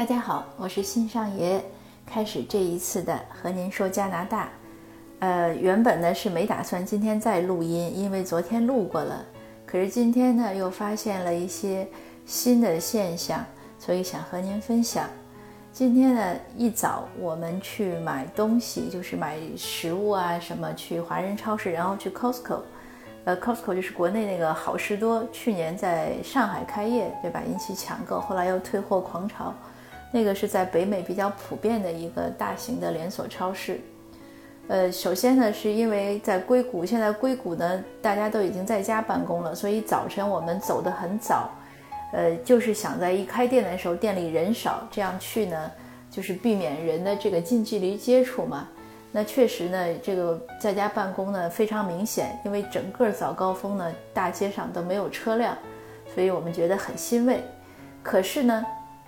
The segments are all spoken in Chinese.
大家好，我是新上爷，开始这一次的和您说加拿大。呃，原本呢是没打算今天再录音，因为昨天录过了。可是今天呢又发现了一些新的现象，所以想和您分享。今天呢一早我们去买东西，就是买食物啊什么，去华人超市，然后去 Costco。呃，Costco 就是国内那个好事多，去年在上海开业，对吧？引起抢购，后来又退货狂潮。那个是在北美比较普遍的一个大型的连锁超市。呃，首先呢，是因为在硅谷，现在硅谷呢，大家都已经在家办公了，所以早晨我们走得很早，呃，就是想在一开店的时候店里人少，这样去呢，就是避免人的这个近距离接触嘛。那确实呢，这个在家办公呢非常明显，因为整个早高峰呢，大街上都没有车辆，所以我们觉得很欣慰。可是呢，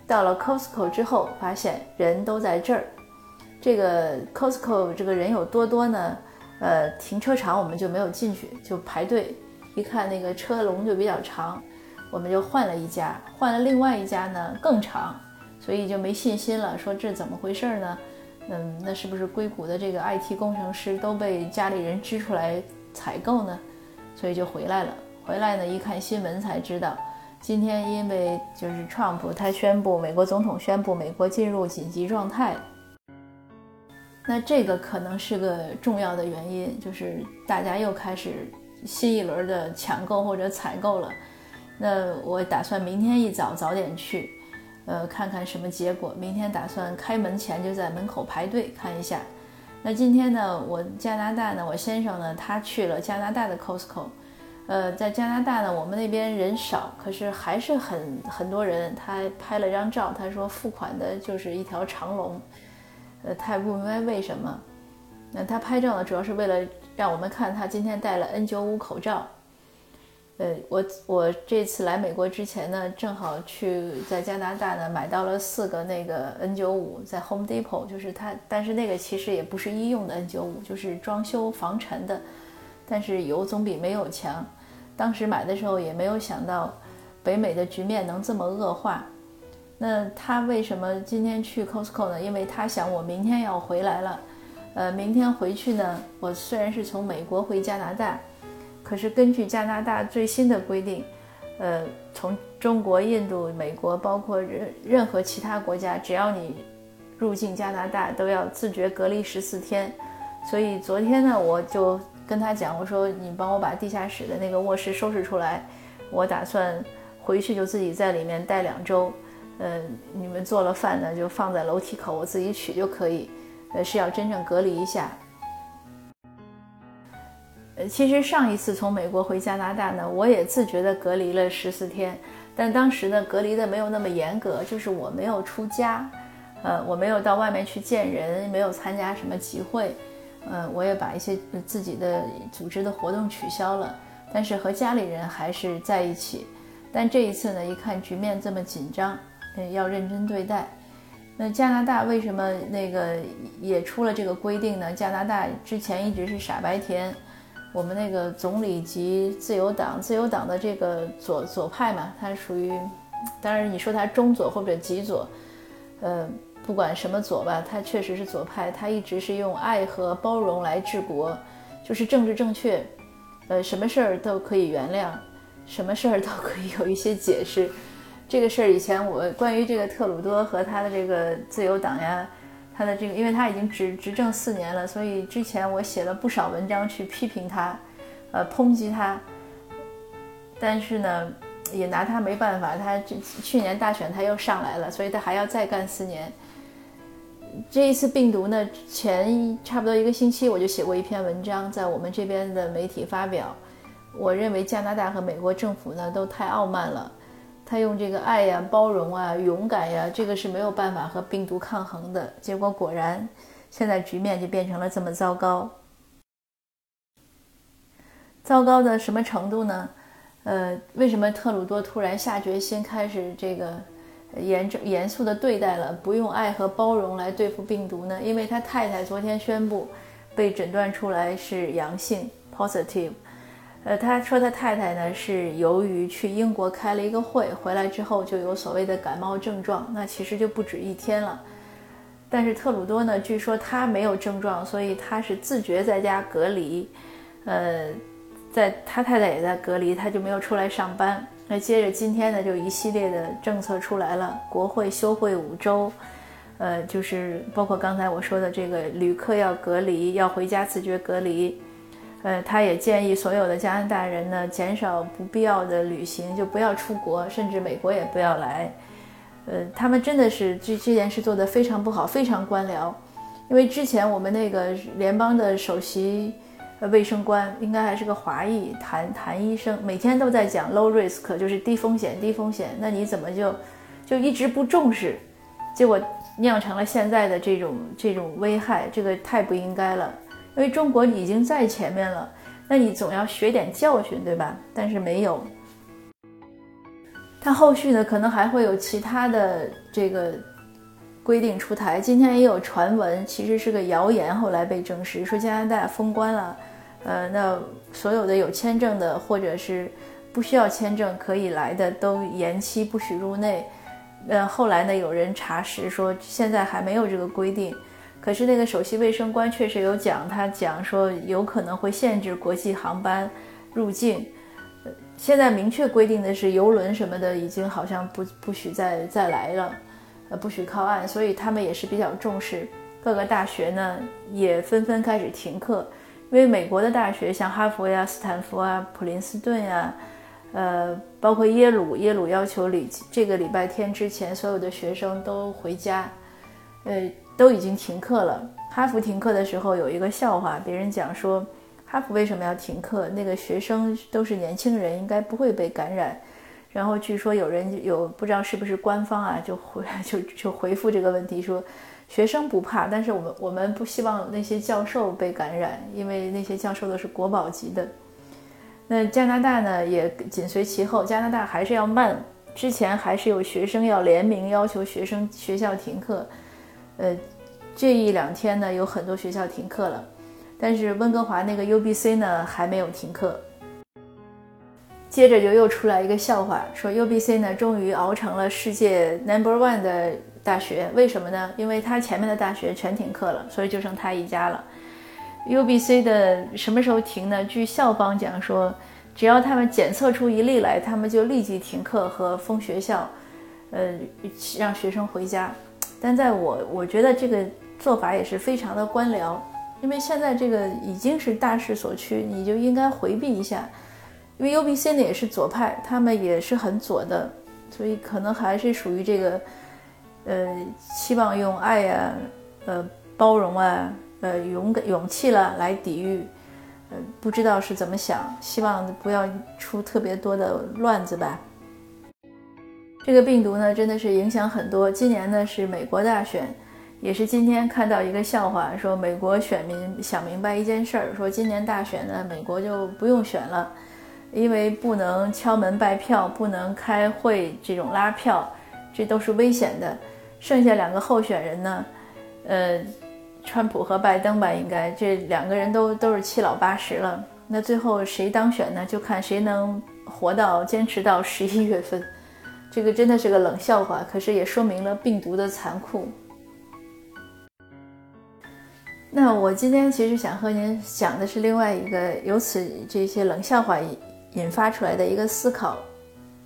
到了 Costco 之后，发现人都在这儿。这个 Costco 这个人有多多呢？呃，停车场我们就没有进去，就排队。一看那个车龙就比较长，我们就换了一家，换了另外一家呢更长，所以就没信心了。说这怎么回事呢？嗯，那是不是硅谷的这个 IT 工程师都被家里人支出来采购呢？所以就回来了。回来呢，一看新闻才知道。今天因为就是 Trump 他宣布，美国总统宣布美国进入紧急状态，那这个可能是个重要的原因，就是大家又开始新一轮的抢购或者采购了。那我打算明天一早早点去，呃，看看什么结果。明天打算开门前就在门口排队看一下。那今天呢，我加拿大呢，我先生呢，他去了加拿大的 Costco。呃，在加拿大呢，我们那边人少，可是还是很很多人。他拍了张照，他说付款的就是一条长龙，呃，他也不明白为什么。那他拍照呢，主要是为了让我们看他今天戴了 N95 口罩。呃，我我这次来美国之前呢，正好去在加拿大呢买到了四个那个 N95，在 Home Depot，就是它，但是那个其实也不是医用的 N95，就是装修防尘的。但是有总比没有强。当时买的时候也没有想到，北美的局面能这么恶化。那他为什么今天去 Costco 呢？因为他想我明天要回来了。呃，明天回去呢，我虽然是从美国回加拿大，可是根据加拿大最新的规定，呃，从中国、印度、美国，包括任任何其他国家，只要你入境加拿大，都要自觉隔离十四天。所以昨天呢，我就。跟他讲，我说你帮我把地下室的那个卧室收拾出来，我打算回去就自己在里面待两周。呃，你们做了饭呢，就放在楼梯口，我自己取就可以。呃，是要真正隔离一下。呃，其实上一次从美国回加拿大呢，我也自觉的隔离了十四天，但当时呢隔离的没有那么严格，就是我没有出家，呃，我没有到外面去见人，没有参加什么集会。呃，我也把一些自己的组织的活动取消了，但是和家里人还是在一起。但这一次呢，一看局面这么紧张，嗯，要认真对待。那加拿大为什么那个也出了这个规定呢？加拿大之前一直是傻白甜，我们那个总理及自由党，自由党的这个左左派嘛，他属于，当然你说他中左或者极左，呃。不管什么左吧，他确实是左派，他一直是用爱和包容来治国，就是政治正确，呃，什么事儿都可以原谅，什么事儿都可以有一些解释。这个事儿以前我关于这个特鲁多和他的这个自由党呀，他的这个，因为他已经执执政四年了，所以之前我写了不少文章去批评他，呃，抨击他，但是呢，也拿他没办法，他这去年大选他又上来了，所以他还要再干四年。这一次病毒呢，前差不多一个星期我就写过一篇文章，在我们这边的媒体发表。我认为加拿大和美国政府呢都太傲慢了，他用这个爱呀、包容啊、勇敢呀，这个是没有办法和病毒抗衡的。结果果然，现在局面就变成了这么糟糕。糟糕的什么程度呢？呃，为什么特鲁多突然下决心开始这个？严正严肃地对待了，不用爱和包容来对付病毒呢？因为他太太昨天宣布被诊断出来是阳性 （positive），呃，他说他太太呢是由于去英国开了一个会，回来之后就有所谓的感冒症状，那其实就不止一天了。但是特鲁多呢，据说他没有症状，所以他是自觉在家隔离。呃，在他太太也在隔离，他就没有出来上班。那接着今天呢，就一系列的政策出来了，国会休会五周，呃，就是包括刚才我说的这个旅客要隔离，要回家自觉隔离。呃，他也建议所有的加拿大人呢，减少不必要的旅行，就不要出国，甚至美国也不要来。呃，他们真的是这这件事做得非常不好，非常官僚。因为之前我们那个联邦的首席卫生官应该还是个华裔，谭谭医生，每天都在讲 low risk，就是低风险，低风险。那你怎么就就一直不重视，结果酿成了现在的这种这种危害？这个太不应该了。因为中国已经在前面了，那你总要学点教训，对吧？但是没有。它后续呢，可能还会有其他的这个规定出台。今天也有传闻，其实是个谣言，后来被证实，说加拿大封关了，呃，那所有的有签证的或者是不需要签证可以来的都延期，不许入内。呃，后来呢，有人查实说，现在还没有这个规定。可是那个首席卫生官确实有讲，他讲说有可能会限制国际航班入境。现在明确规定的是游轮什么的已经好像不不许再再来了，呃，不许靠岸，所以他们也是比较重视。各个大学呢也纷纷开始停课，因为美国的大学像哈佛呀、斯坦福啊、普林斯顿呀，呃，包括耶鲁，耶鲁要求礼这个礼拜天之前所有的学生都回家，呃。都已经停课了。哈佛停课的时候有一个笑话，别人讲说，哈佛为什么要停课？那个学生都是年轻人，应该不会被感染。然后据说有人有不知道是不是官方啊，就回就就回复这个问题说，学生不怕，但是我们我们不希望那些教授被感染，因为那些教授都是国宝级的。那加拿大呢也紧随其后，加拿大还是要慢，之前还是有学生要联名要求学生学校停课。呃，这一两天呢，有很多学校停课了，但是温哥华那个 UBC 呢还没有停课。接着就又出来一个笑话，说 UBC 呢终于熬成了世界 Number One 的大学，为什么呢？因为他前面的大学全停课了，所以就剩他一家了。UBC 的什么时候停呢？据校方讲说，只要他们检测出一例来，他们就立即停课和封学校，呃，让学生回家。但在我我觉得这个做法也是非常的官僚，因为现在这个已经是大势所趋，你就应该回避一下。因为 UBC 呢也是左派，他们也是很左的，所以可能还是属于这个，呃，希望用爱呀、呃包容啊、呃勇敢勇气了来抵御，呃不知道是怎么想，希望不要出特别多的乱子吧。这个病毒呢，真的是影响很多。今年呢是美国大选，也是今天看到一个笑话，说美国选民想明白一件事儿，说今年大选呢，美国就不用选了，因为不能敲门拜票，不能开会这种拉票，这都是危险的。剩下两个候选人呢，呃，川普和拜登吧，应该这两个人都都是七老八十了。那最后谁当选呢？就看谁能活到坚持到十一月份。这个真的是个冷笑话，可是也说明了病毒的残酷。那我今天其实想和您讲的是另外一个由此这些冷笑话引发出来的一个思考，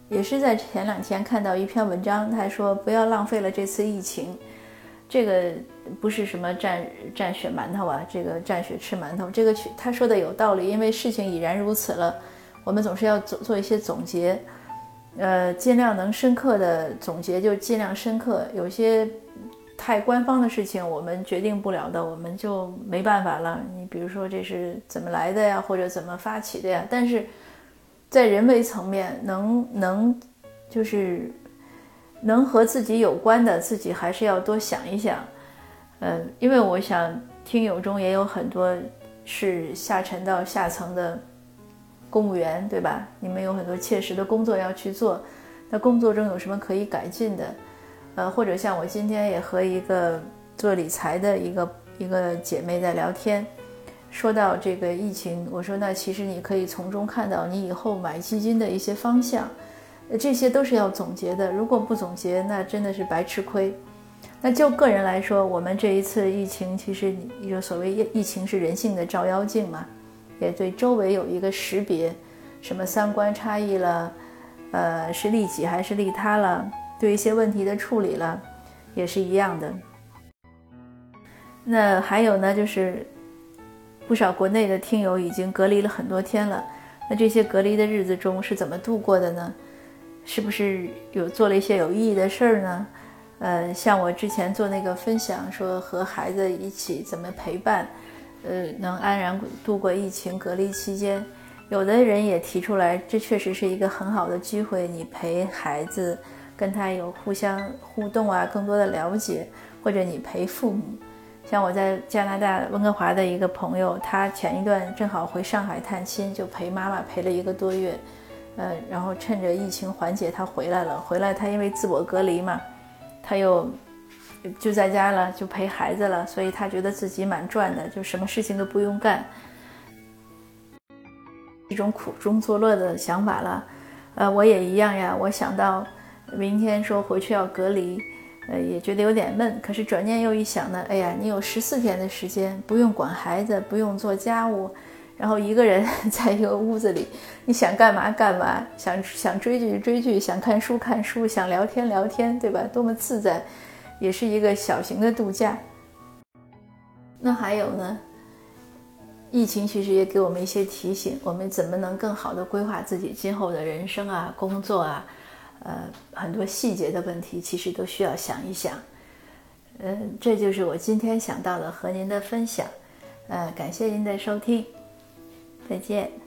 也是在前两天看到一篇文章，他说不要浪费了这次疫情。这个不是什么蘸蘸血馒头啊，这个蘸血吃馒头，这个他说的有道理，因为事情已然如此了，我们总是要做做一些总结。呃，尽量能深刻的总结就尽量深刻，有些太官方的事情我们决定不了的，我们就没办法了。你比如说这是怎么来的呀，或者怎么发起的呀？但是在人为层面，能能就是能和自己有关的，自己还是要多想一想。呃，因为我想听友中也有很多是下沉到下层的。公务员对吧？你们有很多切实的工作要去做，那工作中有什么可以改进的？呃，或者像我今天也和一个做理财的一个一个姐妹在聊天，说到这个疫情，我说那其实你可以从中看到你以后买基金的一些方向，这些都是要总结的。如果不总结，那真的是白吃亏。那就个人来说，我们这一次疫情，其实你就所谓疫疫情是人性的照妖镜嘛，也对周围有一个识别，什么三观差异了，呃，是利己还是利他了，对一些问题的处理了，也是一样的。那还有呢，就是。不少国内的听友已经隔离了很多天了，那这些隔离的日子中是怎么度过的呢？是不是有做了一些有意义的事儿呢？呃，像我之前做那个分享，说和孩子一起怎么陪伴，呃，能安然度过疫情隔离期间，有的人也提出来，这确实是一个很好的机会，你陪孩子，跟他有互相互动啊，更多的了解，或者你陪父母。像我在加拿大温哥华的一个朋友，他前一段正好回上海探亲，就陪妈妈陪了一个多月，呃，然后趁着疫情缓解，他回来了。回来他因为自我隔离嘛，他又就在家了，就陪孩子了，所以他觉得自己蛮赚的，就什么事情都不用干，一种苦中作乐的想法了。呃，我也一样呀，我想到明天说回去要隔离。呃，也觉得有点闷，可是转念又一想呢，哎呀，你有十四天的时间，不用管孩子，不用做家务，然后一个人 在一个屋子里，你想干嘛干嘛，想想追剧追剧，想看书看书，想聊天聊天，对吧？多么自在，也是一个小型的度假。那还有呢，疫情其实也给我们一些提醒，我们怎么能更好的规划自己今后的人生啊，工作啊。呃，很多细节的问题其实都需要想一想。嗯，这就是我今天想到的和您的分享。呃，感谢您的收听，再见。